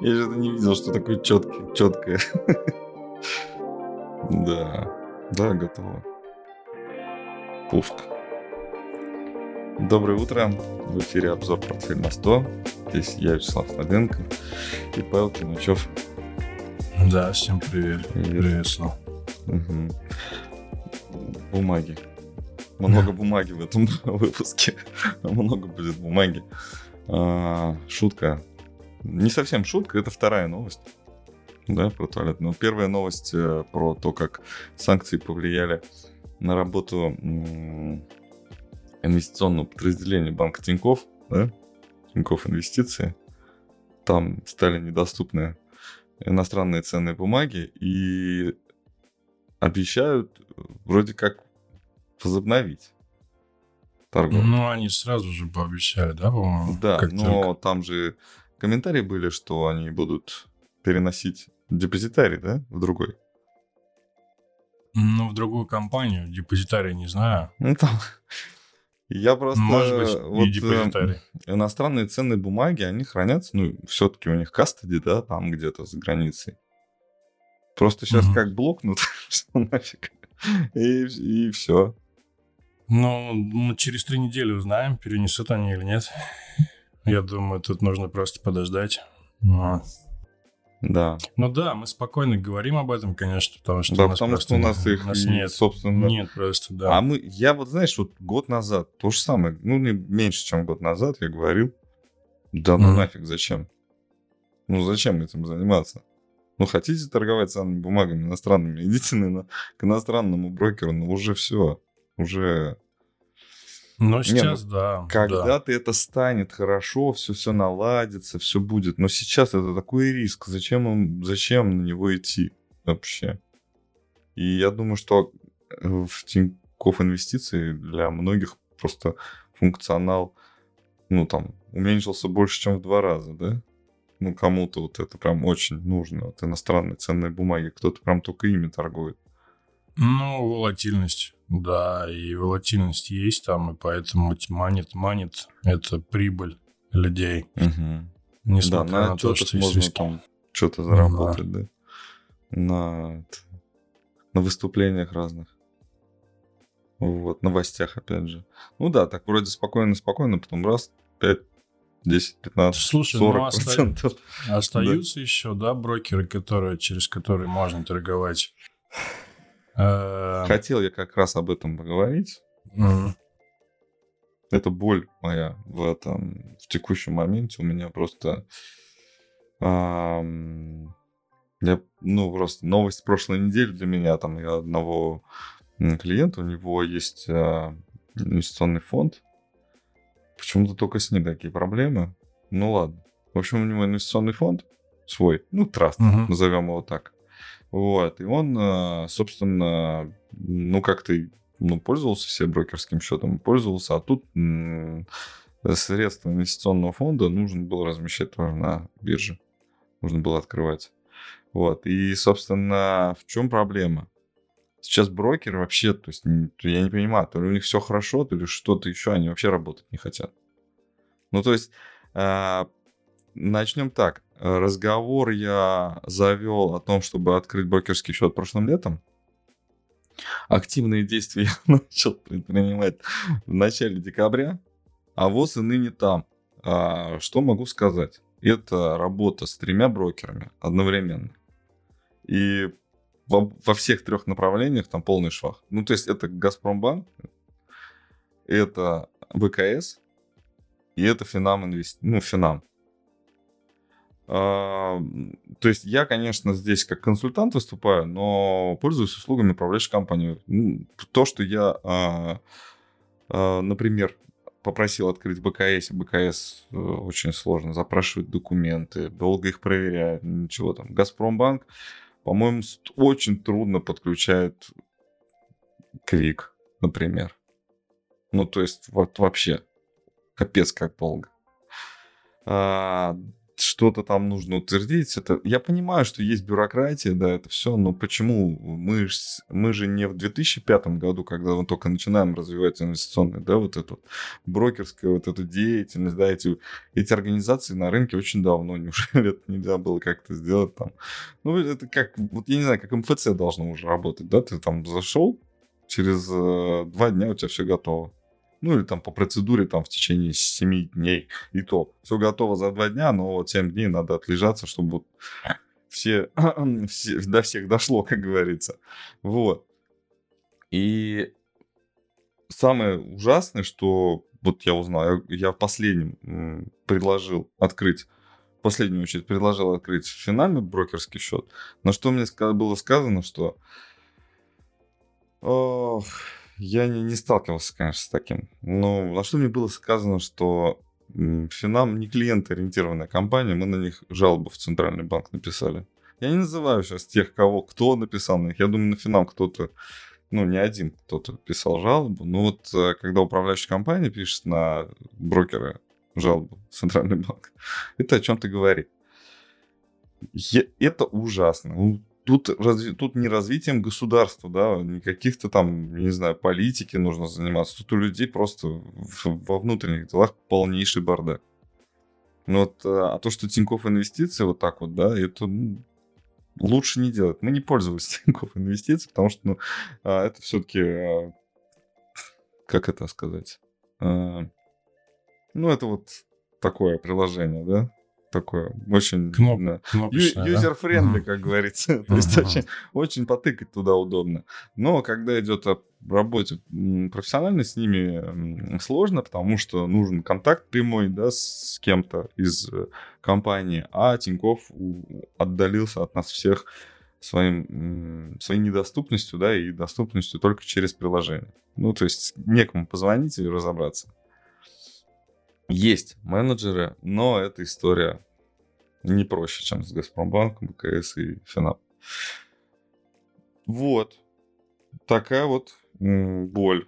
Я же не видел, что такое четкое. четкое. Да, да, готово. Пуск. Доброе утро. В эфире обзор «Портфель на 100». Здесь я, Вячеслав Слабенко и Павел Кинучев. Да, всем привет. Привет, привет Слав. Угу. Бумаги. Много бумаги в этом выпуске. Много будет бумаги. А, шутка. Не совсем шутка, это вторая новость. Да, про туалет. Но первая новость э, про то, как санкции повлияли на работу инвестиционного подразделения банка Тиньков, да, Тиньков Инвестиции. Там стали недоступны иностранные ценные бумаги и обещают вроде как возобновить торговлю. Ну, они сразу же пообещали, да, по-моему? Да, как но только... там же комментарии были, что они будут переносить депозитарий, да, в другой. Ну, в другую компанию, депозитарий не знаю. Ну, там... Я просто... Может быть, вот, депозитарий. Э, иностранные ценные бумаги, они хранятся, ну, все-таки у них кастеди, да, там где-то за границей. Просто сейчас угу. как блокнут, все нафиг. И, и все. Ну, через три недели узнаем, перенесут они или нет. Я думаю, тут нужно просто подождать. Но... Да. Ну да, мы спокойно говорим об этом, конечно, потому что да, у нас потому что у нас их нас нет, собственно. Нет, просто да. А мы, я вот знаешь, вот год назад то же самое, ну не меньше, чем год назад я говорил, да ну mm. нафиг зачем? Ну зачем этим заниматься? Ну хотите торговать ценными бумагами иностранными, идите на, к иностранному брокеру, ну уже все уже... Но сейчас, Не, ну, да. Когда-то да. это станет хорошо, все все наладится, все будет. Но сейчас это такой риск. Зачем, им, зачем на него идти вообще? И я думаю, что э, в Тинькофф инвестиции для многих просто функционал, ну, там, уменьшился больше, чем в два раза, да? Ну, кому-то вот это прям очень нужно. Вот иностранные ценные бумаги, кто-то прям только ими торгует. Ну, волатильность. Да, и волатильность есть там, и поэтому манит, манит это прибыль людей. Угу. Несмотря да, на, на то, что можно риски. там что-то заработать, да. да. На, на выступлениях разных. Вот, новостях, опять же. Ну да, так вроде спокойно-спокойно, потом раз, 5, 10, 15, Слушай, 40 ну, процентов. Остаются да. еще, да, брокеры, которые, через которые можно торговать. Хотел я как раз об этом поговорить. Это боль моя в этом, в текущем моменте. У меня просто... я, ну, просто новость прошлой недели для меня. Там я одного клиента, у него есть а, инвестиционный фонд. Почему-то только с ним такие проблемы. Ну ладно. В общем, у него инвестиционный фонд свой, ну, траст, uh-huh. назовем его так. Вот, и он, э, собственно, ну, как-то ну, пользовался себе брокерским счетом, пользовался, а тут средства инвестиционного фонда нужно было размещать тоже на бирже. Нужно было открывать. Вот. И, собственно, в чем проблема? Сейчас брокеры вообще, то есть, я не понимаю, то ли у них все хорошо, то ли что-то еще, они вообще работать не хотят. Ну, то есть, а, начнем так. Разговор я завел о том, чтобы открыть брокерский счет прошлым летом. Активные действия я начал предпринимать в начале декабря, а ВОЗ и ныне там. А, что могу сказать? Это работа с тремя брокерами одновременно. И во, во всех трех направлениях там полный швах. Ну, то есть это Газпромбанк, это ВКС и это Финам Инвест... Ну, Финам. А, то есть я, конечно, здесь как консультант выступаю, но пользуюсь услугами управляющей компании. То, что я, а, а, например, попросил открыть БКС, БКС э, очень сложно, запрашивать документы, долго их проверяют, ничего там. Газпромбанк, по-моему, очень трудно подключает Квик, например. Ну, то есть вот вообще капец как долго что-то там нужно утвердить. Это... Я понимаю, что есть бюрократия, да, это все, но почему? Мы, мы же не в 2005 году, когда мы только начинаем развивать инвестиционную, да, вот эту брокерскую вот эту деятельность, да, эти, эти организации на рынке очень давно. Неужели это нельзя было как-то сделать там? Ну, это как, вот я не знаю, как МФЦ должно уже работать, да, ты там зашел, через э, два дня у тебя все готово ну или там по процедуре там в течение 7 дней, и то все готово за 2 дня, но вот 7 дней надо отлежаться, чтобы вот все, все, до всех дошло, как говорится. Вот. И самое ужасное, что вот я узнал, я, я в последнем предложил открыть, последнюю очередь предложил открыть финальный брокерский счет, на что мне было сказано, что я не, не сталкивался, конечно, с таким. Но на что мне было сказано, что Финам не клиент-ориентированная компания, мы на них жалобу в Центральный банк написали. Я не называю сейчас тех, кого кто написал на них. Я думаю, на Финам кто-то, ну, не один кто-то писал жалобу. Но вот э, когда управляющая компания пишет на брокера жалобу в Центральный банк, это о чем-то говорит. Я, это ужасно. Ну, тут, разви, тут не развитием государства, да, не каких-то там, не знаю, политики нужно заниматься. Тут у людей просто во внутренних делах полнейший бардак. Ну вот, а, а то, что Тинькофф инвестиции вот так вот, да, это ну, лучше не делать. Мы не пользовались Тинькофф инвестиции, потому что, ну, а, это все-таки, а, как это сказать, ну, это вот такое приложение, да, такое очень Кноп, да, user-friendly, да? как говорится. То есть очень, очень потыкать туда удобно. Но когда идет о работе профессионально, с ними сложно, потому что нужен контакт прямой да, с кем-то из э, компании, а Тиньков отдалился от нас всех своим, своей недоступностью, да, и доступностью только через приложение. Ну, то есть некому позвонить и разобраться. Есть менеджеры, но эта история не проще, чем с Газпромбанком, БКС и Финап. Вот. Такая вот боль.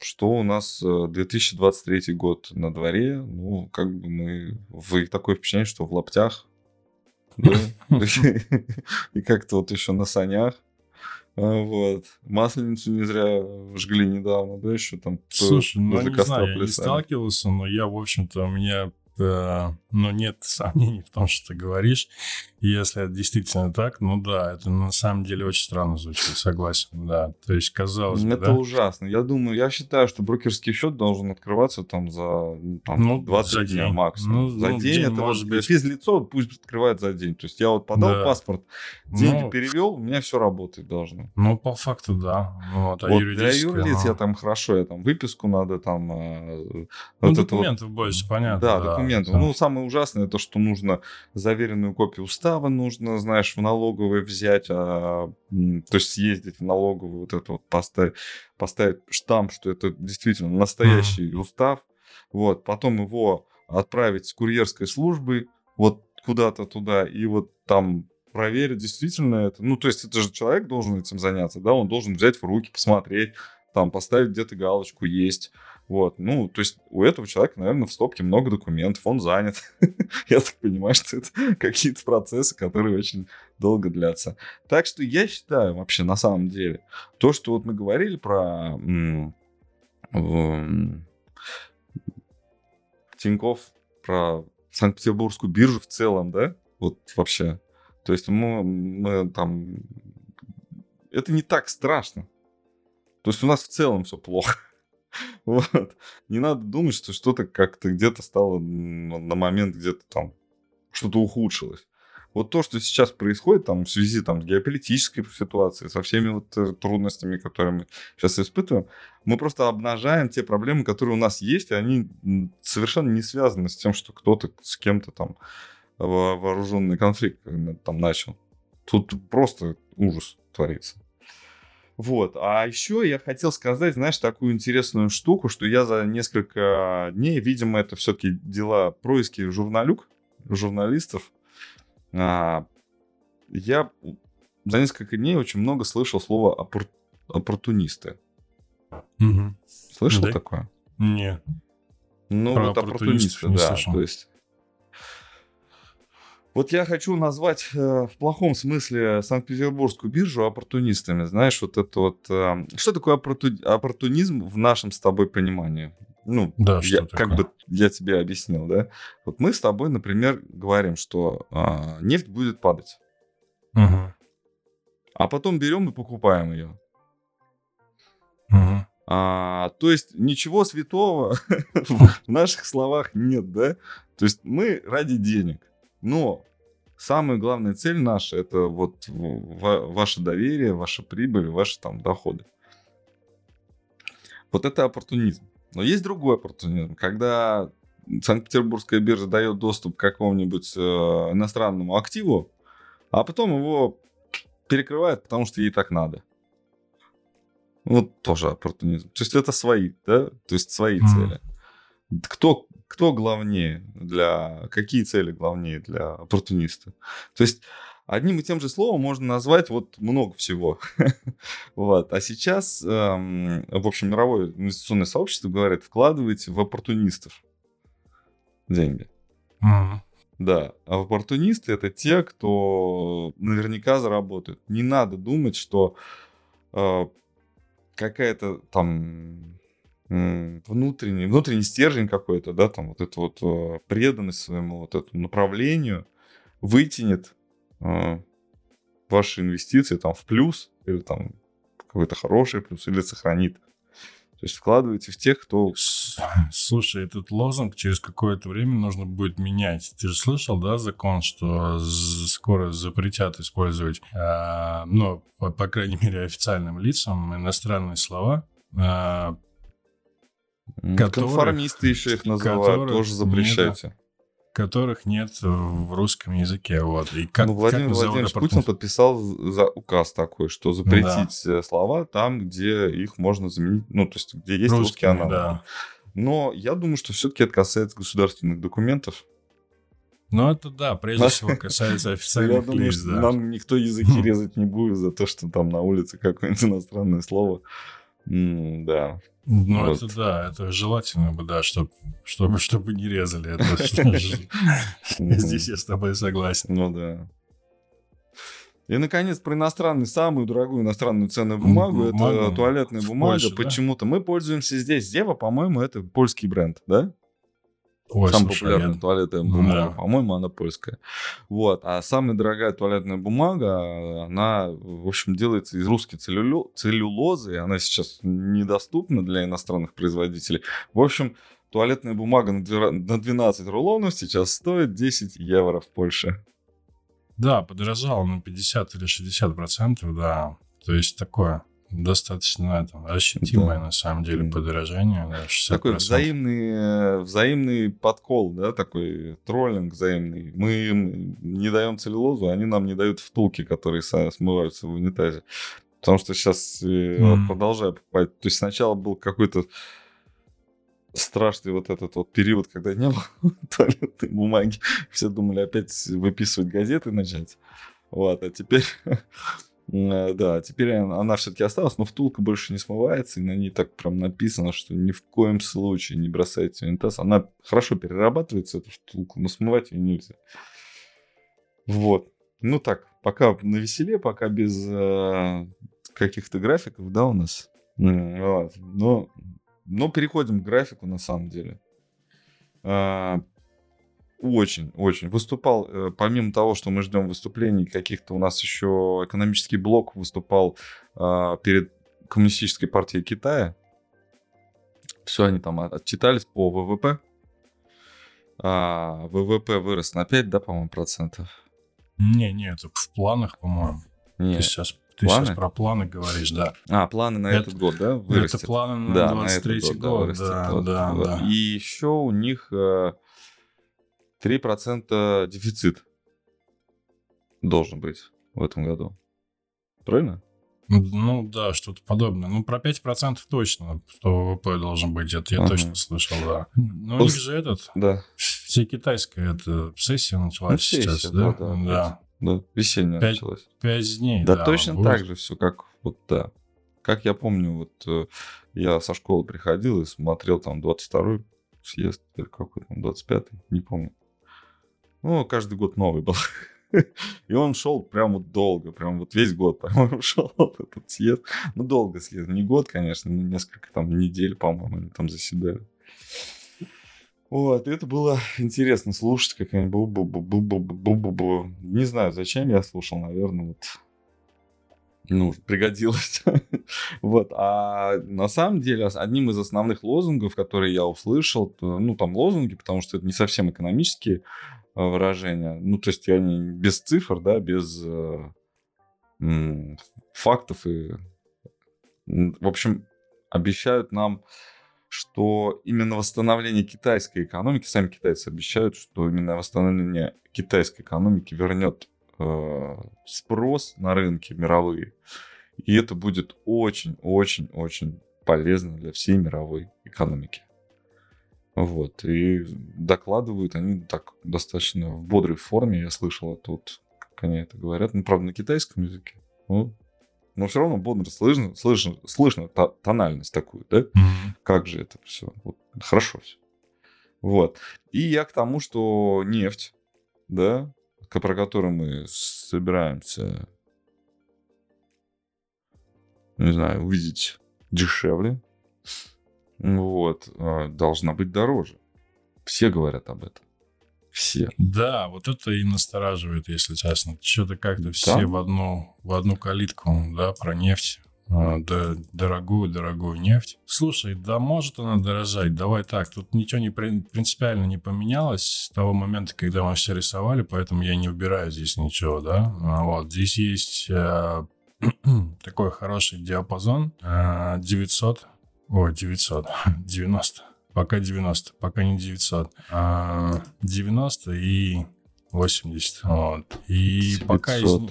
Что у нас 2023 э, год на дворе, ну, как бы мы... Вы такое впечатление, что в лаптях, и как-то вот еще на санях. А, вот. Масленицу не зря жгли недавно, да, еще там. Слушай, ну, не знаю, я не сталкивался, но я, в общем-то, у меня Э, но нет сомнений в том, что ты говоришь. Если это действительно так, ну да, это на самом деле очень странно звучит, согласен, да. То есть, казалось бы, Это да? ужасно. Я думаю, я считаю, что брокерский счет должен открываться там за там, ну, 20 за дня день. максимум. Ну, за ну, день, день это может быть... Физлицо пусть открывает за день. То есть, я вот подал да. паспорт, деньги ну, перевел, у меня все работает должно. Ну, по факту, да. Вот, а вот для юрлиц я там хорошо, я там выписку надо там... Э, ну, вот документов вот... больше, понятно. Да, да документов. Да. Ну, самое ужасное, то, что нужно заверенную копию устава нужно, знаешь, в налоговой взять, а, то есть съездить в налоговую, вот это вот поставить, поставить штамп, что это действительно настоящий mm. устав, вот, потом его отправить с курьерской службы вот куда-то туда, и вот там проверить, действительно это, ну, то есть это же человек должен этим заняться, да, он должен взять в руки, посмотреть, там, поставить где-то галочку «Есть», вот, ну, то есть у этого человека, наверное, в стопке много документов, он занят. я так понимаю, что это какие-то процессы, которые очень долго длятся. Так что я считаю вообще на самом деле, то, что вот мы говорили про Тиньков, про Санкт-Петербургскую биржу в целом, да, вот вообще. То есть мы, мы там... Это не так страшно. То есть у нас в целом все плохо. Вот. Не надо думать, что что-то как-то где-то стало на момент где-то там что-то ухудшилось. Вот то, что сейчас происходит там в связи там, с геополитической ситуацией, со всеми вот э, трудностями, которые мы сейчас испытываем, мы просто обнажаем те проблемы, которые у нас есть, и они совершенно не связаны с тем, что кто-то с кем-то там вооруженный конфликт э, там начал. Тут просто ужас творится. Вот. А еще я хотел сказать, знаешь, такую интересную штуку, что я за несколько дней, видимо, это все-таки дела происки журналюк, журналистов. А, я за несколько дней очень много слышал слово оппор... оппортунисты. Угу. Слышал да? такое? Нет. Ну, Про вот оппортунисты, да. Слышал. То есть Вот я хочу назвать э, в плохом смысле Санкт-Петербургскую биржу оппортунистами. Знаешь, вот это вот... Э, что такое оппорту- оппортунизм в нашем с тобой понимании? Ну, Да, я, как бы я тебе объяснил, да? Вот мы с тобой, например, говорим, что а, нефть будет падать, Мгм. а потом берем и покупаем ее. Мгм. А, то есть ничего святого в наших словах нет, да? То есть мы ради денег. Но самая главная цель наша это вот ва- ваше доверие, ваша прибыль, ваши там доходы. Вот это оппортунизм. Но есть другой оппортунизм, когда Санкт-Петербургская биржа дает доступ к какому-нибудь э, иностранному активу, а потом его перекрывает, потому что ей так надо. Вот тоже оппортунизм. То есть это свои, да? То есть свои Мгм. цели. Кто, кто главнее для... Какие цели главнее для оппортуниста? То есть одним и тем же словом можно назвать вот много всего. вот. А сейчас, эм, в общем, мировое инвестиционное сообщество говорит, вкладывайте в оппортунистов деньги. Мгм. Да, а оппортунисты это те, кто наверняка заработает. Не надо думать, что э, какая-то там внутренний, внутренний стержень какой-то, да, там вот эта вот э, преданность своему вот этому направлению вытянет э, ваши инвестиции там в плюс или там какой-то хороший плюс или сохранит. То есть вкладывайте в тех, кто... Слушай, этот лозунг через какое-то время нужно будет менять. Ты же слышал, да, закон, что скоро запретят использовать, а, ну, по, по крайней мере, официальным лицам иностранные слова, м, Которых- Конформисты еще их называют, которых тоже запрещайте. которых нет в русском языке. Вот. И как, ну, Владимир как Владимирович Путин подписал за указ такой, что запретить э, слова там, где их можно заменить, ну, то есть, где есть русский Русскими, аналог. да. Но я думаю, что все-таки это касается государственных документов. Ну, это да, прежде Да. всего касается Я официальных думаю, лиц, что да. нам никто языки Хм. резать не будет за то, что там на улице какое-нибудь иностранное слово. Да. Ну, Вот. это да, это желательно бы, да, чтоб, чтобы, чтобы не резали. Это Здесь я с тобой согласен. Ну да. И, наконец, про иностранную, самую дорогую иностранную ценную бумагу, это туалетная бумага. Да? Почему-то мы пользуемся здесь. Дева, по-моему, это польский бренд, да? Ой, Самая слушай, популярная я- туалетная Ну бумага, да. по-моему, она польская. Вот. А самая дорогая туалетная бумага, она, в общем, делается из русской целлюлё- целлюлозы, она сейчас недоступна для иностранных производителей. В общем, туалетная бумага на двера- на 12 рулонов сейчас стоит 10 евро в Польше. Да, подорожало на 50 или 60 процентов, да. То есть такое достаточно там, ощутимое Да. на самом деле подорожание. Да, 60%. Такой взаимный, э, взаимный подкол, да, такой троллинг взаимный. Мы им не даем целлюлозу, они нам не дают втулки, которые смываются в унитазе. Потому что сейчас Мгм. продолжаю покупать. То есть сначала был какой-то страшный вот этот вот период, когда не было туалетной бумаги. Все думали опять выписывать газеты начать. Вот, а теперь... э, Да, теперь она, все-таки осталась, но втулка больше не смывается, и на ней так прям написано, что ни в коем случае не бросайте унитаз. Она хорошо перерабатывается, эту втулку, но смывать ее нельзя. Вот. Ну так, пока на веселе, пока без э, каких-то графиков, да, у нас. М, вот. Но, но переходим к графику на самом деле. А, Очень, очень. Выступал, э, помимо того, что мы ждем выступлений каких-то, у нас еще экономический блок выступал а, перед Коммунистической партией Китая. Все, они там от- отчитались по ВВП. А, ВВП вырос на 5, да, по-моему, процентов. Не, не, это в планах, по-моему. Нет. Ты сейчас, ты Планы? сейчас про планы говоришь, да. А, планы на Это- этот год, да, вырастет? Это планы на Да, на 23 этот год, вырастет. да, да, вот. да. И еще у них э, 3% дефицит должен быть в этом году. Правильно? Ну да, что-то подобное. Ну, про 5% точно, что ВВП должен быть. Это я Ага. точно слышал, да. Но у них же этот, Да. все китайская эта сессия началась Ну, сессия, сейчас, да, да? да, Да. Да, весенняя Пять- началась. Пять дней, Да, да. точно будет. так же все, как вот да. Как я помню, вот э, я со школы приходил и смотрел там 22-й съезд, или какой там, 25-й, не помню. Ну, каждый год новый был. И он шел прям вот долго, прям вот весь год, по-моему, шел этот съезд. Ну, долго съезд, не год, конечно, но несколько там недель, по-моему, они там заседали. Вот, это было интересно слушать, как они бу бу бу бу бу бу бу бу Не знаю, зачем я слушал, наверное, вот ну, пригодилось. вот. А на самом деле, одним из основных лозунгов, которые я услышал, ну, там лозунги, потому что это не совсем экономические выражения. Ну, то есть они без цифр, да, без э, фактов и... В общем, обещают нам что именно восстановление китайской экономики, сами китайцы обещают, что именно восстановление китайской экономики вернет э, спрос на рынки мировые. И это будет очень-очень-очень полезно для всей мировой экономики. Вот. И докладывают они так достаточно в бодрой форме. Я слышал это вот, как они это говорят. Ну, правда, на китайском языке. Ну, но все равно бодро слышно, слышно, слышно тональность такую, да? Mm-hmm. Как же это все? Вот, хорошо все. Вот. И я к тому, что нефть, да, про которую мы собираемся, не знаю, увидеть дешевле, вот, а, должна быть дороже. Все говорят об этом все. Да, вот это и настораживает, если честно. Что-то как-то все в одну, в одну калитку, да, про нефть. А, да, дорогую, дорогую нефть. Слушай, да может она дорожать, давай так, тут ничего не принципиально не поменялось с того момента, когда мы все рисовали, поэтому я не убираю здесь ничего, да. А вот, здесь есть э, такой хороший диапазон э, 900, ой, 900, 90, Пока 90, пока не 900. А 90 и 80. Вот. И 900. пока из,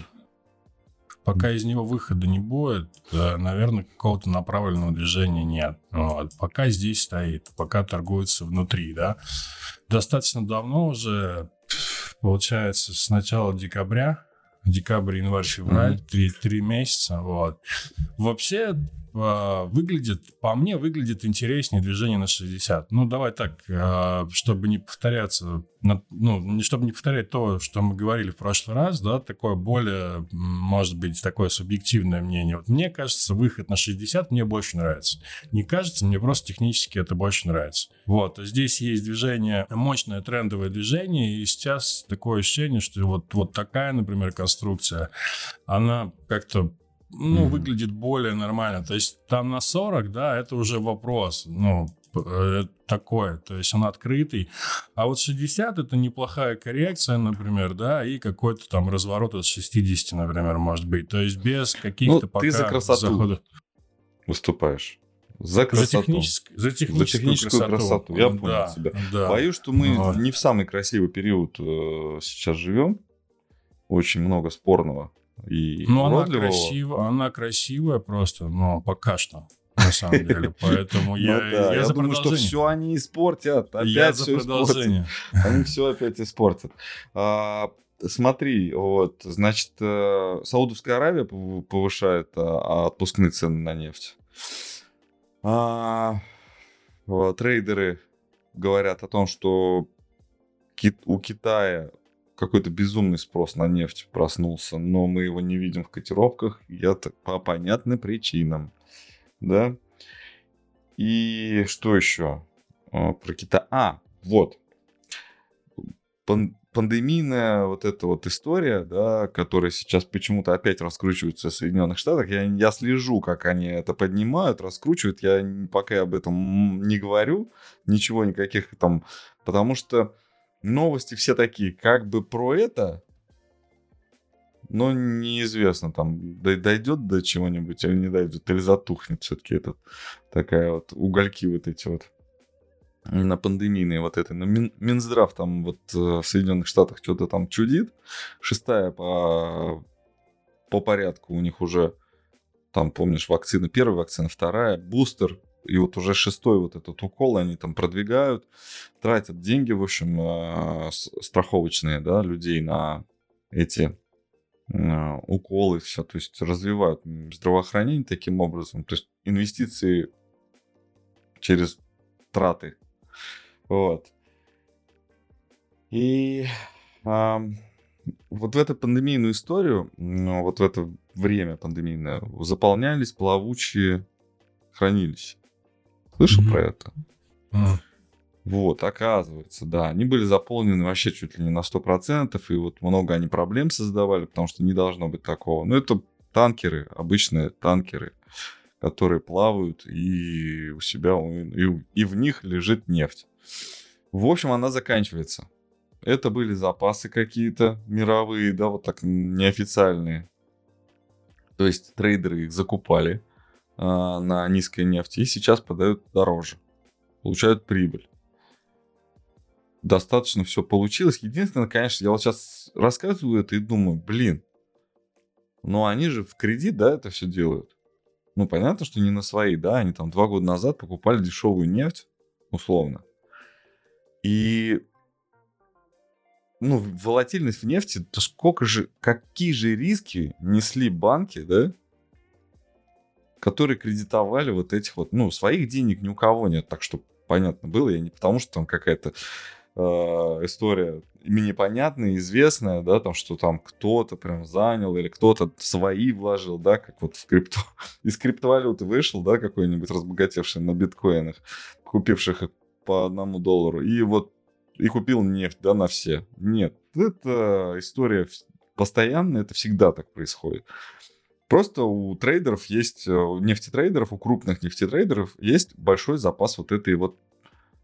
пока из него выхода не будет, наверное, какого-то направленного движения нет. Вот. Пока здесь стоит, пока торгуется внутри, да. Достаточно давно уже, получается, с начала декабря, декабрь, январь, февраль, mm-hmm. три, три месяца, вот. Вообще, выглядит, по мне, выглядит интереснее движение на 60. Ну, давай так, а, чтобы не повторяться, ну, чтобы не повторять то, что мы говорили в прошлый раз, да, такое более, может быть, такое субъективное мнение. Вот мне кажется, выход на 60 мне больше нравится. Не кажется, мне просто технически это больше нравится. Вот, здесь есть движение, мощное трендовое движение, и сейчас такое ощущение, что вот, вот такая, например, конструкция, она как-то ну, mm-hmm. выглядит более нормально. То есть там на 40, да, это уже вопрос, ну, э, такое, то есть он открытый. А вот 60 это неплохая коррекция, например, да, и какой-то там разворот от 60, например, может быть. То есть без каких-то ну, пока ты за красоту заходов. выступаешь. За красоту. За, технический, за техническую, за техническую красоту. красоту. Я понял да, тебя. Да. Боюсь, что мы вот. не в самый красивый период э, сейчас живем. Очень много спорного и ну, она красивая, она красивая просто, но пока что на самом деле. Поэтому я, ну, да. я, я думаю, что все они испортят. Опять я за все продолжение. Испортят. Они все опять испортят. А, смотри, вот, значит, э, Саудовская Аравия повышает а, отпускные цены на нефть. А, трейдеры говорят о том, что у Китая какой-то безумный спрос на нефть проснулся, но мы его не видим в котировках, я так, по понятным причинам, да. И что еще а, про Китай? А, вот. Пан пандемийная вот эта вот история, да, которая сейчас почему-то опять раскручивается в Соединенных Штатах, я, я слежу, как они это поднимают, раскручивают, я пока об этом не говорю, ничего никаких там, потому что новости все такие, как бы про это, но неизвестно, там дойдет до чего-нибудь или не дойдет, или затухнет все-таки этот, такая вот угольки вот эти вот на пандемийные вот это. Но Мин, Минздрав там вот э, в Соединенных Штатах что-то там чудит. Шестая по, по порядку у них уже там, помнишь, вакцина, первая вакцина, вторая, бустер, и вот уже шестой вот этот укол они там продвигают, тратят деньги, в общем, а, страховочные, да, людей на эти а, уколы, все, то есть развивают здравоохранение таким образом, то есть инвестиции через траты, вот. И А, вот в эту пандемийную историю, ну, вот в это время пандемийное, заполнялись плавучие хранилища. Слышал mm-hmm. про это? Mm. Вот, оказывается, да, они были заполнены вообще чуть ли не на 100%, и вот много они проблем создавали, потому что не должно быть такого. Но это танкеры, обычные танкеры, которые плавают, и у себя, и, и в них лежит нефть. В общем, она заканчивается. Это были запасы какие-то мировые, да, вот так неофициальные. То есть трейдеры их закупали на низкой нефти и сейчас продают дороже. Получают прибыль. Достаточно все получилось. Единственное, конечно, я вот сейчас рассказываю это и думаю, блин, но они же в кредит, да, это все делают. Ну, понятно, что не на свои, да, они там два года назад покупали дешевую нефть, условно. И ну, волатильность в нефти, то сколько же, какие же риски несли банки, да, которые кредитовали вот этих вот, ну, своих денег ни у кого нет, так что понятно было, я не потому что там какая-то э, история непонятная, известная, да, там, что там кто-то прям занял или кто-то свои вложил, да, как вот в крипту, из криптовалюты вышел, да, какой-нибудь разбогатевший на биткоинах, купивших их по одному доллару, и вот и купил нефть, да, на все. Нет, это история постоянная, это всегда так происходит. Просто у трейдеров есть, э, у нефтетрейдеров, у крупных нефтетрейдеров есть большой запас вот этой вот,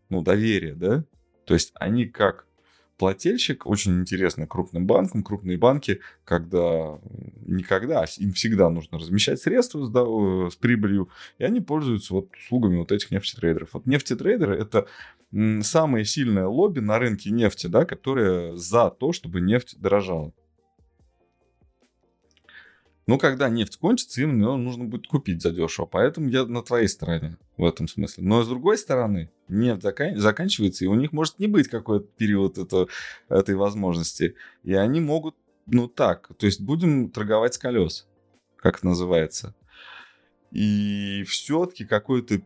ну, доверия, да. То есть они как плательщик, очень интересно крупным банкам, крупные банки, когда никогда, а им всегда нужно размещать средства с, да, э, с прибылью, и они пользуются вот услугами вот этих нефтетрейдеров. Вот нефтетрейдеры это самое сильное лобби на рынке нефти, да, которое за то, чтобы нефть дорожала. Но когда нефть кончится, им ее нужно будет купить задешево. Поэтому я на твоей стороне в этом смысле. Но с другой стороны, нефть закан- заканчивается, и у них может не быть какой-то период это, этой возможности. И они могут, ну так, то есть будем торговать с колес, как это называется. И все-таки какой-то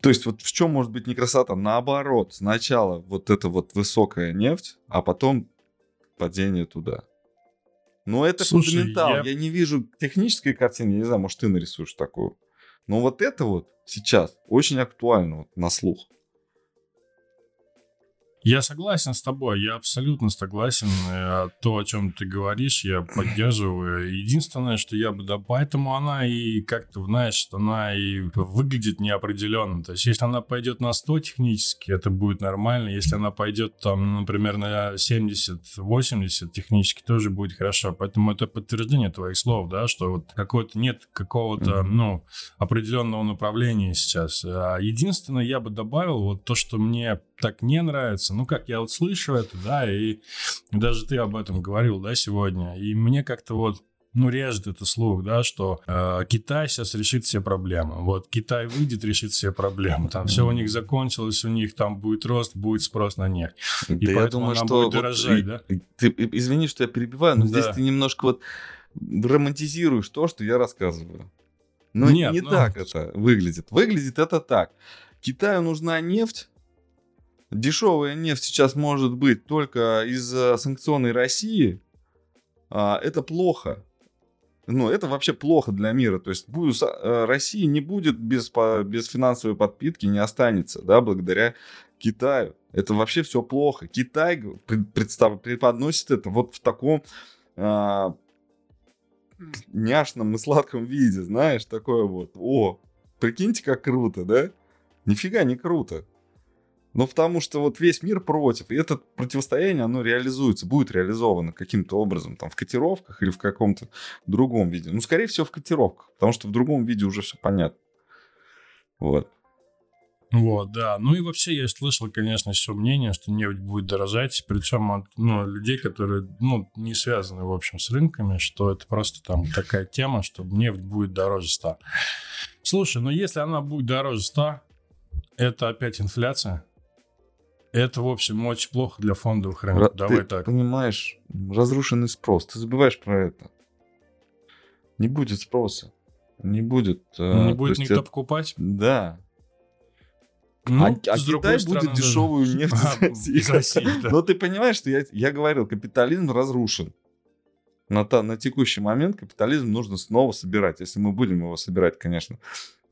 то есть вот в чем может быть не красота? Наоборот, сначала вот эта вот высокая нефть, а потом падение туда. Но это Слушай, фундаментал. Я... я не вижу технической картины, я не знаю, может, ты нарисуешь такую. Но вот это вот сейчас очень актуально вот, на слух. Я согласен с тобой, я абсолютно согласен. Э, то, о чем ты говоришь, я поддерживаю. Единственное, что я бы... Да, поэтому она и как-то, знаешь, она и выглядит неопределенно. То есть, если она пойдет на 100 технически, это будет нормально. Если она пойдет, там, например, на 70-80 технически, тоже будет хорошо. Поэтому это подтверждение твоих слов, да, что вот какого-то нет какого-то, ну, определенного направления сейчас. А единственное, я бы добавил вот то, что мне так не нравится. Ну, как я вот слышу это, да, и даже ты об этом говорил, да, сегодня. И мне как-то вот ну, режет это слух, да, что э, Китай сейчас решит все проблемы. Вот Китай выйдет, решит все проблемы. Там все у них закончилось, у них там будет рост, будет спрос на нефть. И да поэтому я думаю, она что будет дорожать, вот, да? Ты, извини, что я перебиваю, но да. здесь ты немножко вот романтизируешь то, что я рассказываю. Но Нет, не ну... так это выглядит. Выглядит это так. Китаю нужна нефть, дешевая нефть сейчас может быть только из санкционной России, а, это плохо. Ну, это вообще плохо для мира. То есть э, Россия не будет без, без финансовой подпитки, не останется, да, благодаря Китаю. Это вообще все плохо. Китай представ, преподносит это вот в таком а, няшном и сладком виде, знаешь, такое вот. О, прикиньте, как круто, да? Нифига не круто. Ну, потому что вот весь мир против. И это противостояние, оно реализуется, будет реализовано каким-то образом, там, в котировках или в каком-то другом виде. Ну, скорее всего, в котировках, потому что в другом виде уже все понятно. Вот. Вот, да. Ну и вообще я слышал, конечно, все мнение, что нефть будет дорожать, причем от ну, людей, которые ну, не связаны, в общем, с рынками, что это просто там такая тема, что нефть будет дороже 100. Слушай, ну если она будет дороже 100, это опять инфляция. Это, в общем, очень плохо для фондовых рынков. Ра- Давай ты так. понимаешь, разрушенный спрос. Ты забываешь про это. Не будет спроса. Не будет. Э, не будет никто это... покупать? Да. Ну, а, а Китай будет дешевую нефть а, из России. Но ты понимаешь, что я, я говорил, капитализм разрушен. На, та, на текущий момент капитализм нужно снова собирать, если мы будем его собирать, конечно.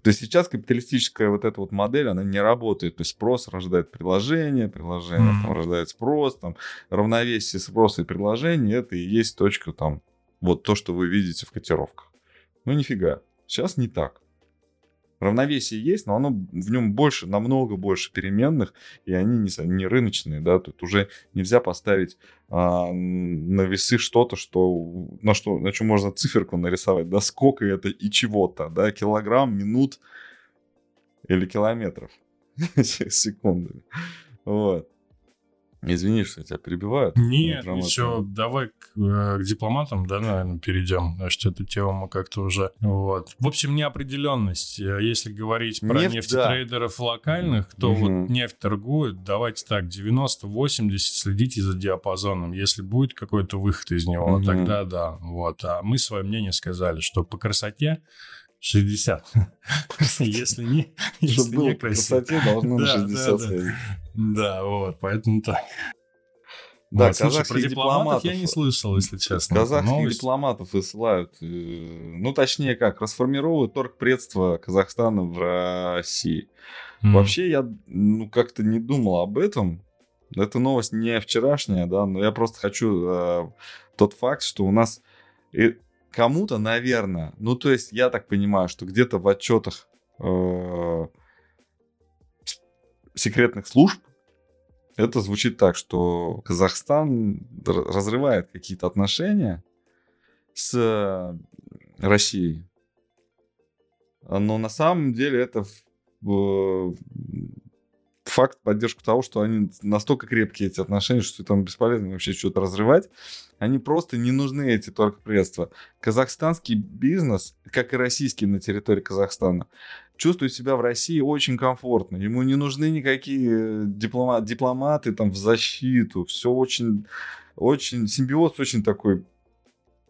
То есть сейчас капиталистическая вот эта вот модель, она не работает. То есть спрос рождает предложение, предложение mm-hmm. там рождает спрос, там равновесие спроса и предложения, это и есть точка там, вот то, что вы видите в котировках. Ну нифига, сейчас не так равновесие есть, но оно в нем больше, намного больше переменных, и они не, не рыночные, да, тут уже нельзя поставить а, на весы что-то, что, на что, на чем можно циферку нарисовать, да, сколько это и чего-то, да, килограмм, минут или километров секундами. Вот. Извини, что тебя перебиваю. Нет, еще давай к, э, к дипломатам, да, наверное, перейдем. Значит, эту тему мы как-то уже... Вот. В общем, неопределенность. Э, если говорить про нефть, нефтетрейдеров да. локальных, то угу. вот нефть торгует, давайте так, 90-80, следите за диапазоном. Если будет какой-то выход из него, угу. тогда да. Вот. А мы свое мнение сказали, что по красоте 60. Если не, если не красиво. красоте, должно на 60 сходить. Да, вот, поэтому так. Да, вот, казахских слушай, дипломатов я не слышал, если честно. Казахских Новость. дипломатов высылают, э, ну, точнее как, расформировывают торгпредство Казахстана в России. Mm. Вообще, я, ну, как-то не думал об этом. Эта новость не вчерашняя, да, но я просто хочу э, тот факт, что у нас кому-то, наверное, ну, то есть, я так понимаю, что где-то в отчетах э, секретных служб это звучит так, что Казахстан разрывает какие-то отношения с Россией. Но на самом деле это факт поддержку того, что они настолько крепкие, эти отношения, что там бесполезно вообще что-то разрывать. Они просто не нужны, эти торгпредства. Казахстанский бизнес, как и российский на территории Казахстана, чувствует себя в России очень комфортно. Ему не нужны никакие дипломат, дипломаты там в защиту. Все очень, очень, симбиоз очень такой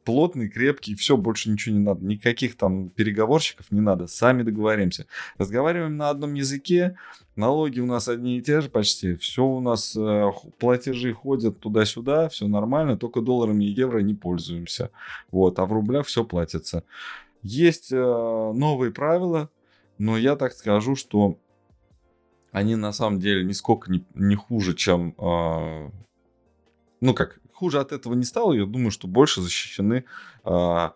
плотный, крепкий, все, больше ничего не надо. Никаких там переговорщиков не надо, сами договоримся. Разговариваем на одном языке, налоги у нас одни и те же почти, все у нас, э, платежи ходят туда-сюда, все нормально, только долларами и евро не пользуемся. Вот, а в рублях все платится. Есть э, новые правила, но я так скажу, что они на самом деле нисколько не, не хуже, чем э, ну как, хуже от этого не стало. Я думаю, что больше защищены а,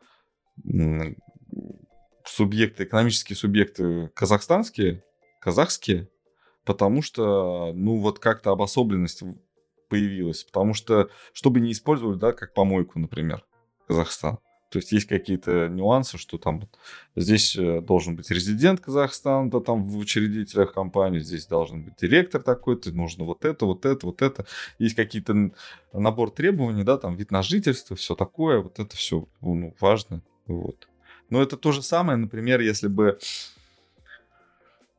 субъекты, экономические субъекты казахстанские, казахские, потому что, ну, вот как-то обособленность появилась. Потому что, чтобы не использовали, да, как помойку, например, Казахстан. То есть есть какие-то нюансы, что там здесь э, должен быть резидент Казахстана, да, там в учредителях компании, здесь должен быть директор такой-то, нужно вот это, вот это, вот это. Есть какие-то набор требований, да, там вид на жительство, все такое, вот это все ну, важно. Вот. Но это то же самое, например, если бы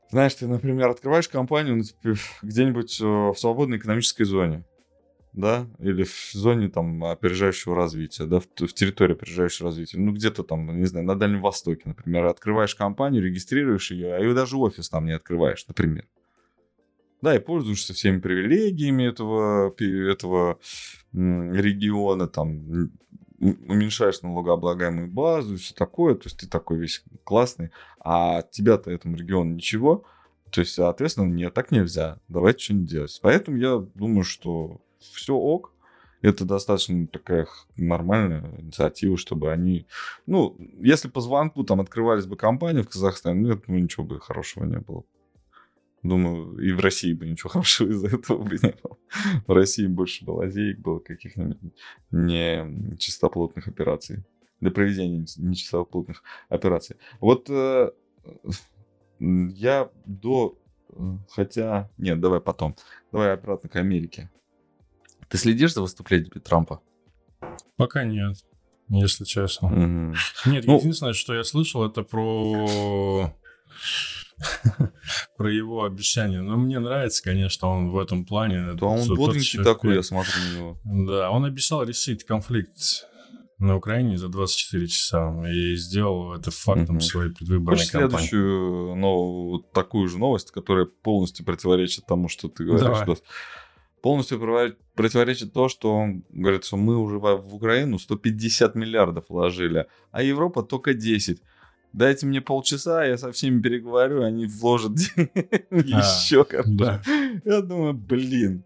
знаешь, ты, например, открываешь компанию ну, где-нибудь э, в свободной экономической зоне да, или в зоне там опережающего развития, да, в, в территории опережающего развития, ну где-то там, не знаю, на Дальнем Востоке, например, открываешь компанию, регистрируешь ее, а ее даже офис там не открываешь, например. Да, и пользуешься всеми привилегиями этого, этого региона, там, уменьшаешь налогооблагаемую базу и все такое, то есть ты такой весь классный, а тебя-то этому региону ничего, то есть, соответственно, нет, так нельзя, давайте что-нибудь делать. Поэтому я думаю, что все ок. Это достаточно такая нормальная инициатива, чтобы они... Ну, если по звонку там открывались бы компании в Казахстане, ну, я думаю, ничего бы хорошего не было. Думаю, и в России бы ничего хорошего из-за этого бы не было. В России больше было лазеек, было каких-нибудь не чистоплотных операций. Для проведения нечистоплотных операций. Вот э, я до... Хотя... Нет, давай потом. Давай обратно к Америке. Ты следишь за выступлениями Трампа? Пока нет, если честно. Mm-hmm. Нет, ну, единственное, что я слышал, это про про его обещание. Но мне нравится, конечно, он в этом плане. Да, он бодренький такой, я смотрю на него. Да, он обещал решить конфликт на Украине за 24 часа. И сделал это фактом угу. своей предвыборной Хочешь кампании. следующую, вот такую же новость, которая полностью противоречит тому, что ты говоришь. Давай. Полностью противоречит то, что он говорит, что мы уже в Украину 150 миллиардов вложили, а Европа только 10 дайте мне полчаса, я со всеми переговорю, они вложат еще, короче. Я думаю, блин,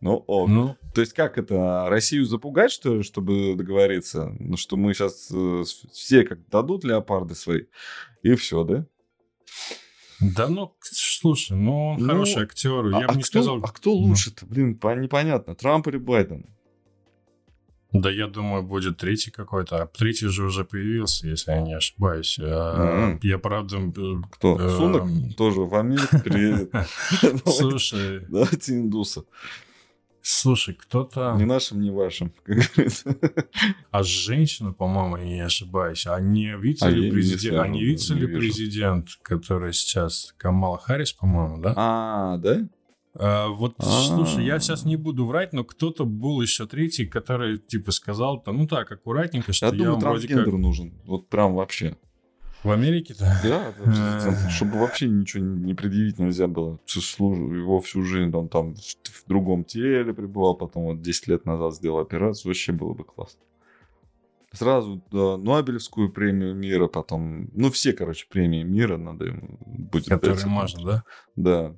ну ок. Ну. То есть как это, Россию запугать, что ли, чтобы договориться? Ну, что мы сейчас э, все как дадут леопарды свои, и все, да? Да ну, слушай, ну ну, хороший актер, я а, бы не кто, сказал... А кто ну. лучше-то, блин, непонятно, Трамп или Байден? Да, я думаю, будет третий какой-то. А третий же уже появился, если я не ошибаюсь. Mm-hmm. Я правда... Э, Кто? Э, Сунок тоже в Америку приедет. Слушай... Давайте индуса. Слушай, кто-то... Не нашим, не вашим, как говорится. А женщина, по-моему, я не ошибаюсь, а не вице ли президент, а не вице ли президент, который сейчас Камала Харрис, по-моему, да? А, да? А, вот, А-а-а. слушай, я сейчас не буду врать, но кто-то был еще третий, который, типа, сказал, то ну так, аккуратненько, что я, я думаю, трансгендер как... нужен, вот прям вообще. В Америке-то? Да, э. чтобы вообще ничего не предъявить нельзя было. Его всю жизнь он там в другом теле пребывал, потом вот 10 лет назад сделал операцию, вообще было бы классно. Сразу да, Нобелевскую премию мира, потом, ну все, короче, премии мира надо ему будет Которые дать. можно, да? Да.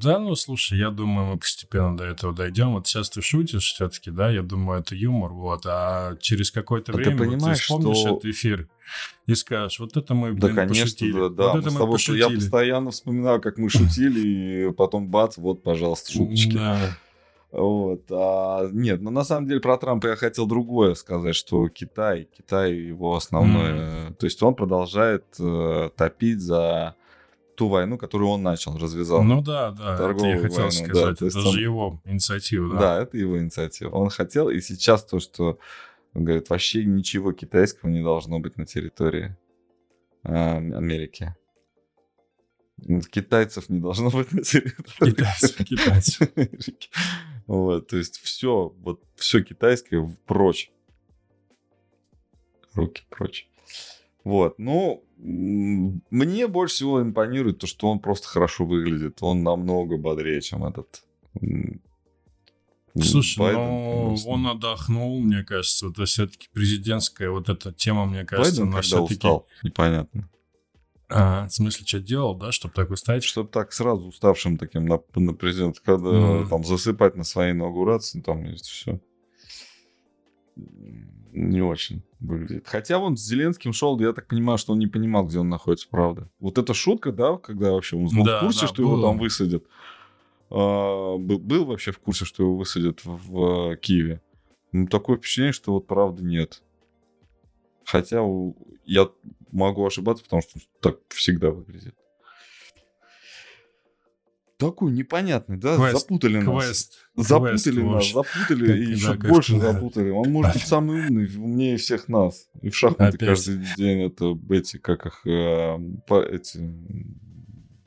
Да, ну слушай, я думаю, мы постепенно до этого дойдем. Вот сейчас ты шутишь все-таки, да, я думаю, это юмор, вот, а через какое-то а время ты, понимаешь, вот, ты вспомнишь что... этот эфир и скажешь, вот это мы, блин, Да, конечно, пошутили. да, да. Вот это мы пошутили. Я постоянно вспоминаю, как мы шутили, и потом бац, вот, пожалуйста, шуточки. Да. Вот. А, нет, но ну, на самом деле про Трампа я хотел другое сказать, что Китай, Китай его основное, mm. то есть он продолжает э, топить за ту войну, которую он начал, развязал. Ну да, да, торговую это я хотел войну. сказать. Да, это же он... его инициатива, да? Да, это его инициатива. Он хотел, и сейчас то, что он говорит, вообще ничего китайского не должно быть на территории э, Америки. Китайцев не должно быть на территории. Китайцев, китайцев. Вот, то есть все, вот все китайское прочь. Руки прочь. Вот, ну, мне больше всего импонирует то, что он просто хорошо выглядит. Он намного бодрее, чем этот Слушай, Байден, ну, конечно. он отдохнул, мне кажется. Это все-таки президентская вот эта тема, мне кажется, Байден, она все-таки... устал, непонятно. А, в смысле, что делал, да, чтобы так устать? Чтобы так сразу уставшим таким на, на президент, когда mm. там засыпать на своей инаугурации, там есть все не очень выглядит. Хотя он с Зеленским шел, я так понимаю, что он не понимал, где он находится, правда. Вот эта шутка, да, когда вообще он был да, в курсе, да, что было. его там высадят. А, был, был вообще в курсе, что его высадят в, в Киеве. Ну, такое впечатление, что вот правда нет. Хотя я могу ошибаться, потому что так всегда выглядит такой непонятный, да, квест, запутали квест, нас. Запутали квест, нас, запутали как, и еще да, больше как, запутали. Он может быть самый умный, умнее всех нас. И в шахматы Опять. каждый день это эти, как их, э, по, эти,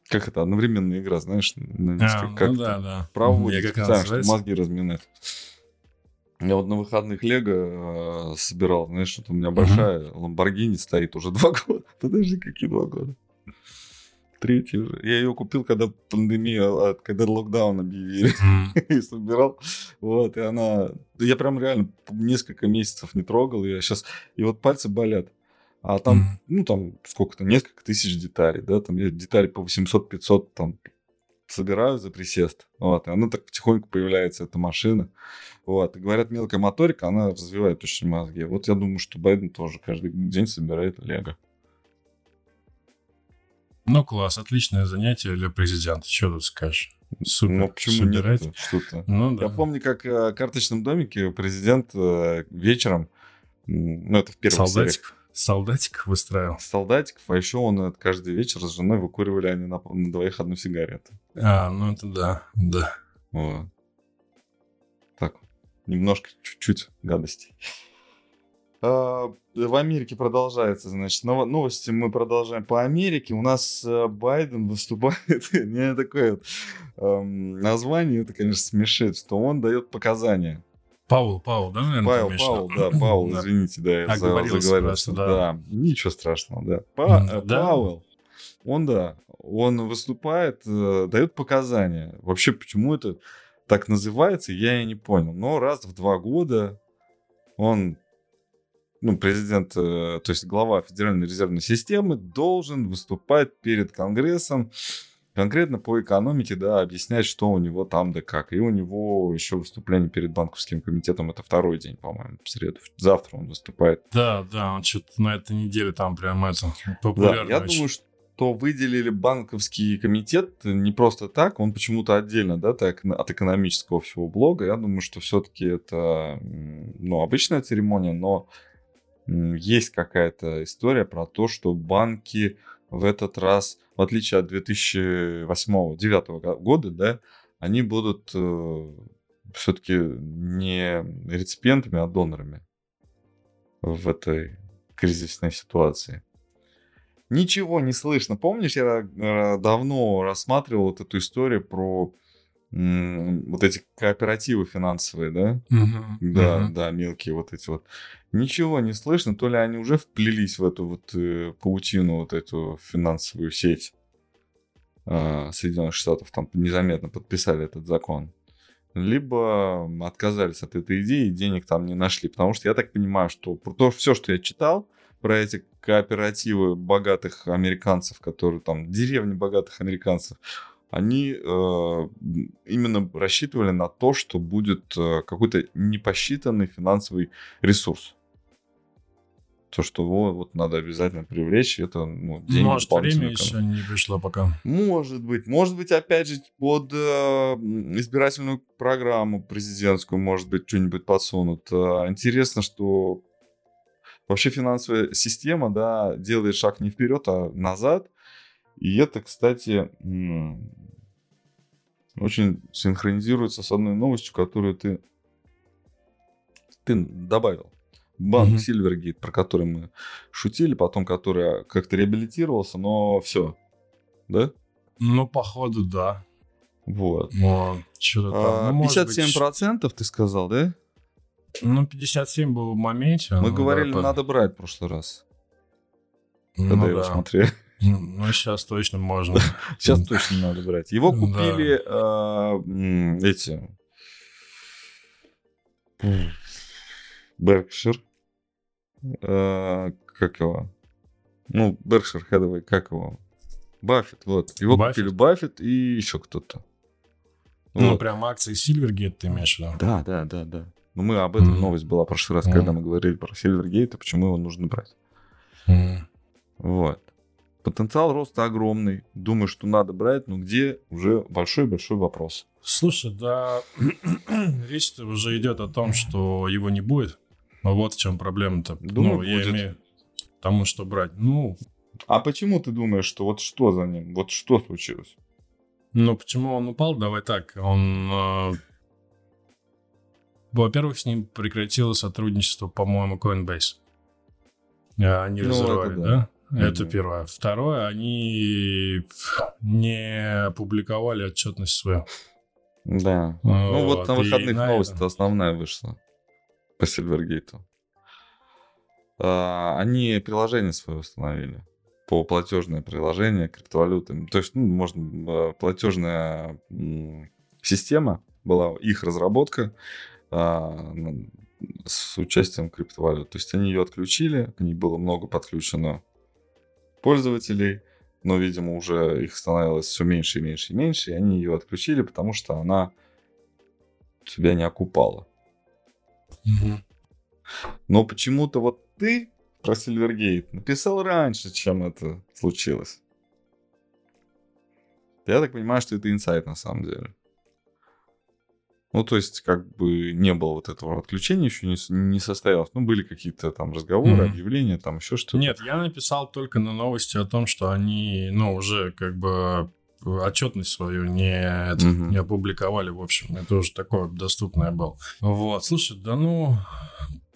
как это, одновременная игра, знаешь, на несколько, а, как ну, да, да. проводит специально, чтобы мозги разминать. Я вот на выходных Лего э, собирал, знаешь, что у меня большая Ламборгини стоит уже два года. Подожди, какие два года? Третий уже. Я ее купил, когда пандемия, а, когда локдаун объявили. и собирал. Вот, и она... Я прям реально несколько месяцев не трогал ее. Сейчас... И вот пальцы болят. А там, ну, там сколько-то, несколько тысяч деталей, да, там я детали по 800-500 там собираю за присест. Вот, и она так потихоньку появляется, эта машина. Вот, и говорят, мелкая моторика, она развивает очень мозги. Вот я думаю, что Байден тоже каждый день собирает лего. Ну, класс, отличное занятие для президента. Что тут скажешь? Супер. Ну, почему Собирать. нет? Что-то. Ну, да. Я помню, как э, в карточном домике президент э, вечером, ну, это в первом Солдатик. Солдатик выстраивал. Солдатиков, а еще он это, каждый вечер с женой выкуривали они на, на двоих одну сигарету. А, ну это да, да. Вот. Так, немножко, чуть-чуть гадостей. А, в Америке продолжается, значит, новости мы продолжаем по Америке. У нас э, Байден выступает, не такое вот эм, название, это, конечно, смешит, что он дает показания. Паул, Паул, да, наверное? Павел, Паул, да, Паул, извините, да, я заговорился. Да. да, ничего страшного, да. Па- да. Пауэлл, он, да, он выступает, э, дает показания. Вообще, почему это так называется, я и не понял. Но раз в два года он, ну, президент, э, то есть глава Федеральной резервной системы должен выступать перед Конгрессом конкретно по экономике, да, объяснять, что у него там да как. И у него еще выступление перед банковским комитетом, это второй день, по-моему, в среду. Завтра он выступает. Да, да, он что-то на этой неделе там прям это популярно. Да, я очень. думаю, что выделили банковский комитет не просто так, он почему-то отдельно, да, так, от экономического всего блога. Я думаю, что все-таки это, ну, обычная церемония, но есть какая-то история про то, что банки в этот раз, в отличие от 2008-2009 года, да, они будут э, все-таки не реципиентами, а донорами в этой кризисной ситуации. Ничего не слышно. Помнишь, я э, давно рассматривал вот эту историю про вот эти кооперативы финансовые, да? Uh-huh, да, uh-huh. да, мелкие вот эти вот. Ничего не слышно, то ли они уже вплелись в эту вот э, паутину, вот эту финансовую сеть э, Соединенных Штатов, там незаметно подписали этот закон. Либо отказались от этой идеи и денег там не нашли. Потому что я так понимаю, что то, все, что я читал про эти кооперативы богатых американцев, которые там, деревни богатых американцев, они э, именно рассчитывали на то, что будет э, какой-то непосчитанный финансовый ресурс. То, что вот, вот надо обязательно привлечь, это ну, деньги. Может, время еще не пришло пока. Может быть. Может быть, опять же, под э, избирательную программу президентскую, может быть, что-нибудь подсунут. Э, интересно, что вообще финансовая система, да, делает шаг не вперед, а назад. И это, кстати, очень синхронизируется с одной новостью, которую ты, ты добавил. Банк mm-hmm. Silvergate, про который мы шутили, потом который как-то реабилитировался, но все. Да? Ну, походу, да. Вот. Но что-то там. Ну, 57% быть... ты сказал, да? Ну, 57 был в моменте. Мы ну, говорили, да, надо брать в прошлый раз. Ну, когда да. его смотрели. Ну, сейчас точно можно. Сейчас точно надо брать. Его купили а, эти... Беркшир. А, как его? Ну, Беркшир Хедовый, как его? Баффет, вот. Его купили Баффет и еще кто-то. Ну, прям акции Silvergate ты имеешь в виду? Да, да, да, да. Ну, мы об этом новость была в прошлый раз, когда мы говорили про Silvergate, и почему его нужно брать. Вот. Потенциал роста огромный. Думаю, что надо брать, но где уже большой-большой вопрос. Слушай, да, речь уже идет о том, что его не будет. Но вот в чем проблема-то. Думаю, ну, я будет. имею тому, что брать. Ну. А почему ты думаешь, что вот что за ним? Вот что случилось? Ну, почему он упал? Давай так. Он... Э... Во-первых, с ним прекратило сотрудничество, по-моему, Coinbase. Они ну, разорвали, да? да? Это первое. Второе, они не опубликовали отчетность свою. Да. Вот. Ну вот на выходных на новость это... основная вышла по Сильвергейту. А, они приложение свое установили по платежное приложение криптовалюты. То есть, ну, можно а, платежная система была их разработка а, с участием криптовалют. То есть они ее отключили, к ней было много подключено пользователей, но, видимо, уже их становилось все меньше и меньше и меньше, и они ее отключили, потому что она себя не окупала. Угу. Но почему-то вот ты про Silvergate написал раньше, чем это случилось. Я так понимаю, что это инсайт на самом деле. Ну, то есть, как бы не было вот этого отключения, еще не, не состоялось. Ну, были какие-то там разговоры, mm-hmm. объявления, там еще что-то. Нет, я написал только на новости о том, что они, ну, уже как бы отчетность свою не, это, mm-hmm. не опубликовали, в общем. Это уже такое доступное было. Вот, слушай, да ну,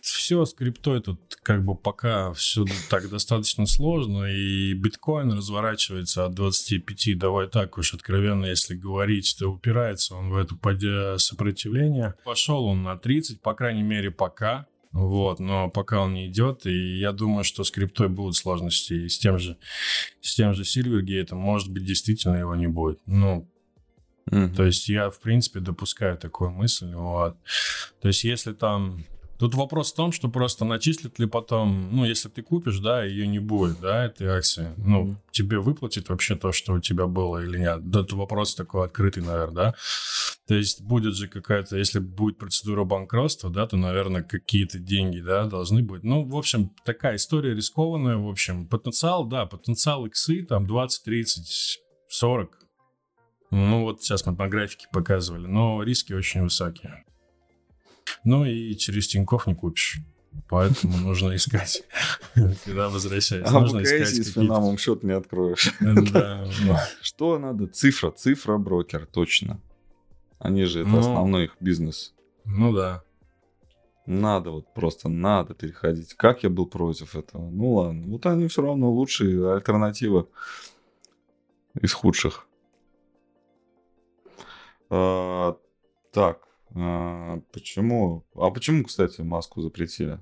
все с криптой тут как бы пока все так достаточно сложно, и биткоин разворачивается от 25, давай так уж откровенно, если говорить, то упирается он в это сопротивление. Пошел он на 30, по крайней мере, пока. Вот, но пока он не идет, и я думаю, что с криптой будут сложности. И с тем же, с тем же Сильвергейтом, может быть, действительно его не будет. Ну, mm-hmm. то есть я, в принципе, допускаю такую мысль. Вот. То есть если там Тут вопрос в том, что просто начислят ли потом, ну, если ты купишь, да, ее не будет, да, этой акции. Ну, mm-hmm. тебе выплатит вообще то, что у тебя было или нет. Да, это вопрос такой открытый, наверное, да. То есть будет же какая-то, если будет процедура банкротства, да, то, наверное, какие-то деньги, да, должны быть. Ну, в общем, такая история рискованная, в общем. Потенциал, да, потенциал иксы там 20, 30, 40. Ну, вот сейчас мы на графике показывали, но риски очень высокие. Ну и через Тинькофф не купишь. Поэтому нужно искать, когда возвращаешься. А нужно искать с Финамом счет не откроешь. Что надо? Цифра, цифра брокер, точно. Они же, это ну, основной их бизнес. Ну да. Надо вот просто надо переходить. Как я был против этого? Ну ладно. Вот они все равно лучшие альтернатива из худших. А, так, а, почему? А почему, кстати, маску запретили?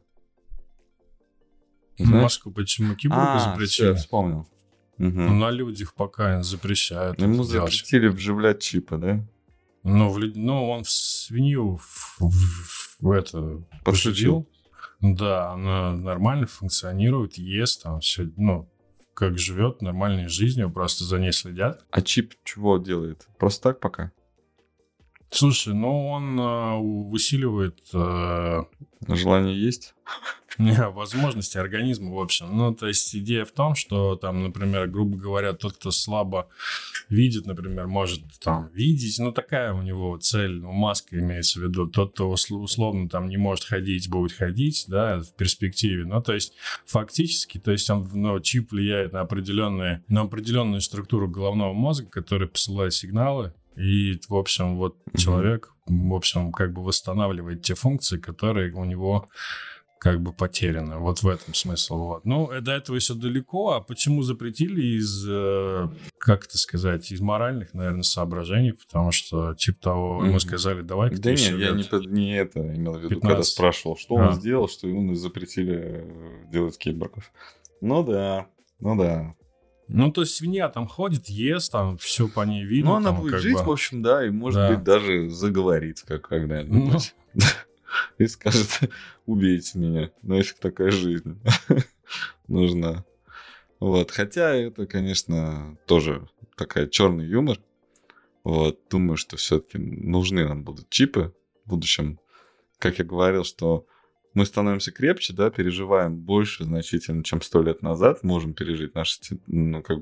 Знаешь? Маску почему киборгу а, запретили? Все, вспомнил. Угу. Ну, на людях пока запрещают. Ему запретили вживлять чипы, да? Ну, в, ну он в свинью в, в, в это пошутил. Да, она нормально функционирует, ест, там все, ну, как живет нормальной жизнью, просто за ней следят. А чип чего делает? Просто так пока? Слушай, ну он э, усиливает... Э, Желание есть? Не, возможности организма, в общем. Ну, то есть идея в том, что там, например, грубо говоря, тот, кто слабо видит, например, может там видеть, ну, такая у него цель, ну, маска имеется в виду. Тот, кто условно там не может ходить, будет ходить, да, в перспективе. Ну, то есть фактически, то есть он, ну, чип влияет на определенные, на определенную структуру головного мозга, которая посылает сигналы и, в общем, вот mm-hmm. человек, в общем, как бы восстанавливает те функции, которые у него как бы потеряны. Вот в этом смысл. Вот. Ну, э, до этого еще далеко. А почему запретили? Из, э, как это сказать, из моральных, наверное, соображений, потому что, типа того, mm-hmm. мы сказали, давай Да нет, я не, не это имел в виду, 15. когда спрашивал, что а. он сделал, что ему запретили э, делать киборгов. Ну да, ну да. Ну, то есть свинья там ходит, ест, там все по ней видно. Ну, она там, будет жить, бы... в общем, да, и может да. быть даже заговорит как когда-нибудь. Ну. И скажет, убейте меня, нафиг такая жизнь нужна. Вот, хотя это, конечно, тоже такая черный юмор. Вот, думаю, что все-таки нужны нам будут чипы в будущем. Как я говорил, что мы становимся крепче, да, переживаем больше значительно, чем сто лет назад, можем пережить наши, ну, как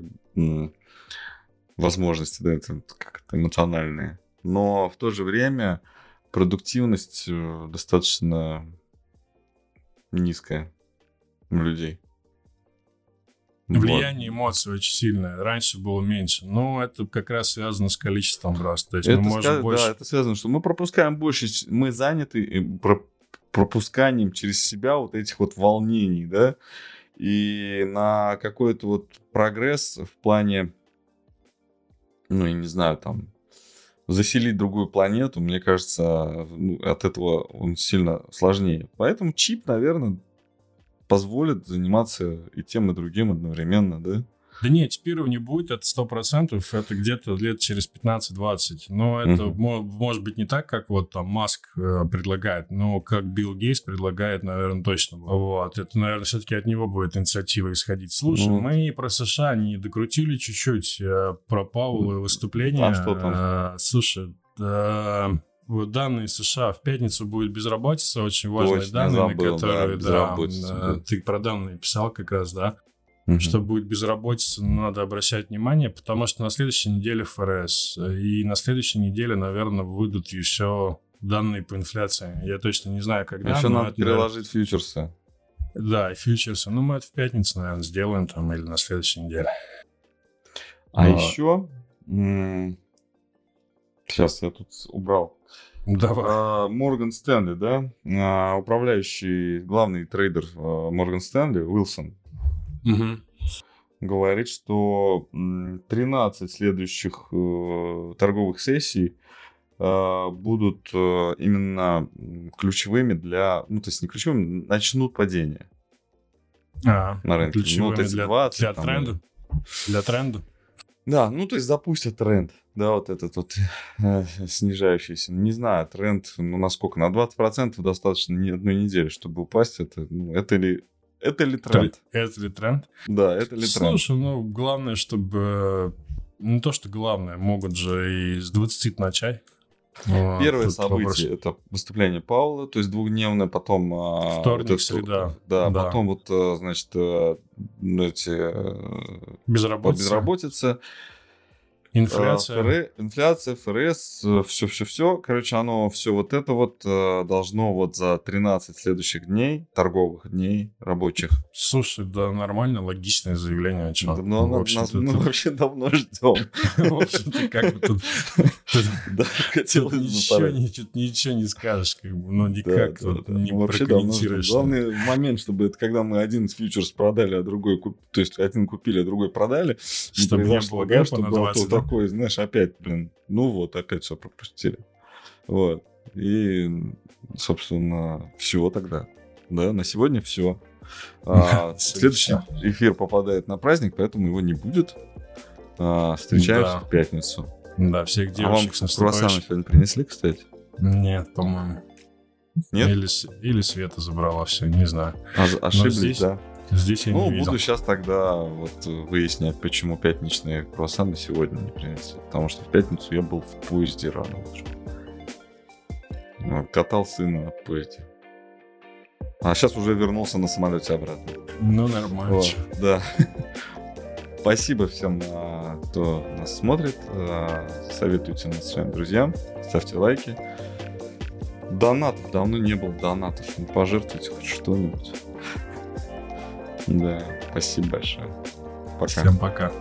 возможности, да, это как-то эмоциональные. Но в то же время продуктивность э, достаточно низкая у людей. Влияние вот. эмоций очень сильное. Раньше было меньше. Но это как раз связано с количеством раз. То есть это мы можем ска- больше... Да, это связано, что мы пропускаем больше, мы заняты пропусканием через себя вот этих вот волнений, да, и на какой-то вот прогресс в плане, ну, я не знаю, там, заселить другую планету, мне кажется, ну, от этого он сильно сложнее. Поэтому чип, наверное, позволит заниматься и тем, и другим одновременно, да? Да нет, не будет, это сто процентов, это где-то лет через 15-20. Но это угу. может быть не так, как вот там Маск э, предлагает, но как Билл Гейтс предлагает, наверное, точно. Вот, это, наверное, все-таки от него будет инициатива исходить. Слушай, ну, мы про США не докрутили чуть-чуть, э, про Паула выступление. А что там? Э, слушай, э, данные США в пятницу будет безработица, очень важные Точно, данные, забыл, которые, да, да, ты про данные писал как раз, да угу. что будет безработица, надо обращать внимание, потому что на следующей неделе ФРС, и на следующей неделе, наверное, выйдут еще данные по инфляции. Я точно не знаю, когда. Еще надо это, переложить фьючерсы. Да, фьючерсы. Ну, мы это в пятницу, наверное, сделаем там или на следующей неделе. А Но... еще... Сейчас я тут убрал Давай. Морган Стэнли, да? А, управляющий, главный трейдер Морган Стэнли, Уилсон, Угу. говорит, что 13 следующих э, торговых сессий э, будут э, именно ключевыми для... Ну, то есть не ключевыми, начнут падение А, на рынке. ключевыми ну, то есть для, 20, для там, тренда? Для тренда? Да, ну то есть запустят тренд, да, вот этот вот э, снижающийся. Не знаю, тренд, ну насколько, на 20% достаточно не одной недели, чтобы упасть. Это, ну, это ли это ли тренд? Это ли тренд? Да, это ли тренд? Слушай, ну главное, чтобы... Не то, что главное, могут же и с 20 начать. Вот, Первое событие вопрос. это выступление Паула, то есть двухдневное, потом а, Вторник, вот это- среда. да, Да. потом вот а, значит э, ну, эти э, Безработица, безработице, инфляция. А, ФР инфляция, ФРС, все-все-все. Короче, оно все вот это вот э, должно вот за 13 следующих дней, торговых дней рабочих. Слушай, да, нормально, логичное заявление. а чё? Да, но на- общем-то, нас- мы тут- вообще давно ждем. В общем-то, как бы тут... тут- Да, хотелось Тут бы ничего, не, скажешь, как бы, ну Да, никак не Мы прокомментируешь. Главный момент, чтобы это когда мы один фьючерс продали, а другой то есть один купили, а другой продали, Чтобы не произошло, было гэпа чтобы на было 20, то да? такое, знаешь, опять, блин, ну вот, опять все пропустили. Вот. И, собственно, все тогда. Да, на сегодня все. Сегодня следующий эфир попадает на праздник, поэтому его не будет. А, встречаемся Да. в пятницу. Да, всех А вам девушек круассаны сегодня принесли, кстати? Нет, по-моему. Нет? Или, или Света забрала все, не знаю. А- ошиблись, здесь да. Здесь я Ну, не видел. буду сейчас тогда вот э, выяснять, почему пятничные круассаны сегодня не принесли. Потому что в пятницу я был в поезде рано утром. Ну, Катал сына на поезде. А сейчас уже вернулся на самолете обратно. Ну, нормально. Вот, да. Спасибо всем, а, кто нас смотрит. А, Советуйте нас своим друзьям. Ставьте лайки. Донатов. Давно не было донатов. Пожертвуйте хоть что-нибудь. Да, спасибо большое. Пока. Всем пока.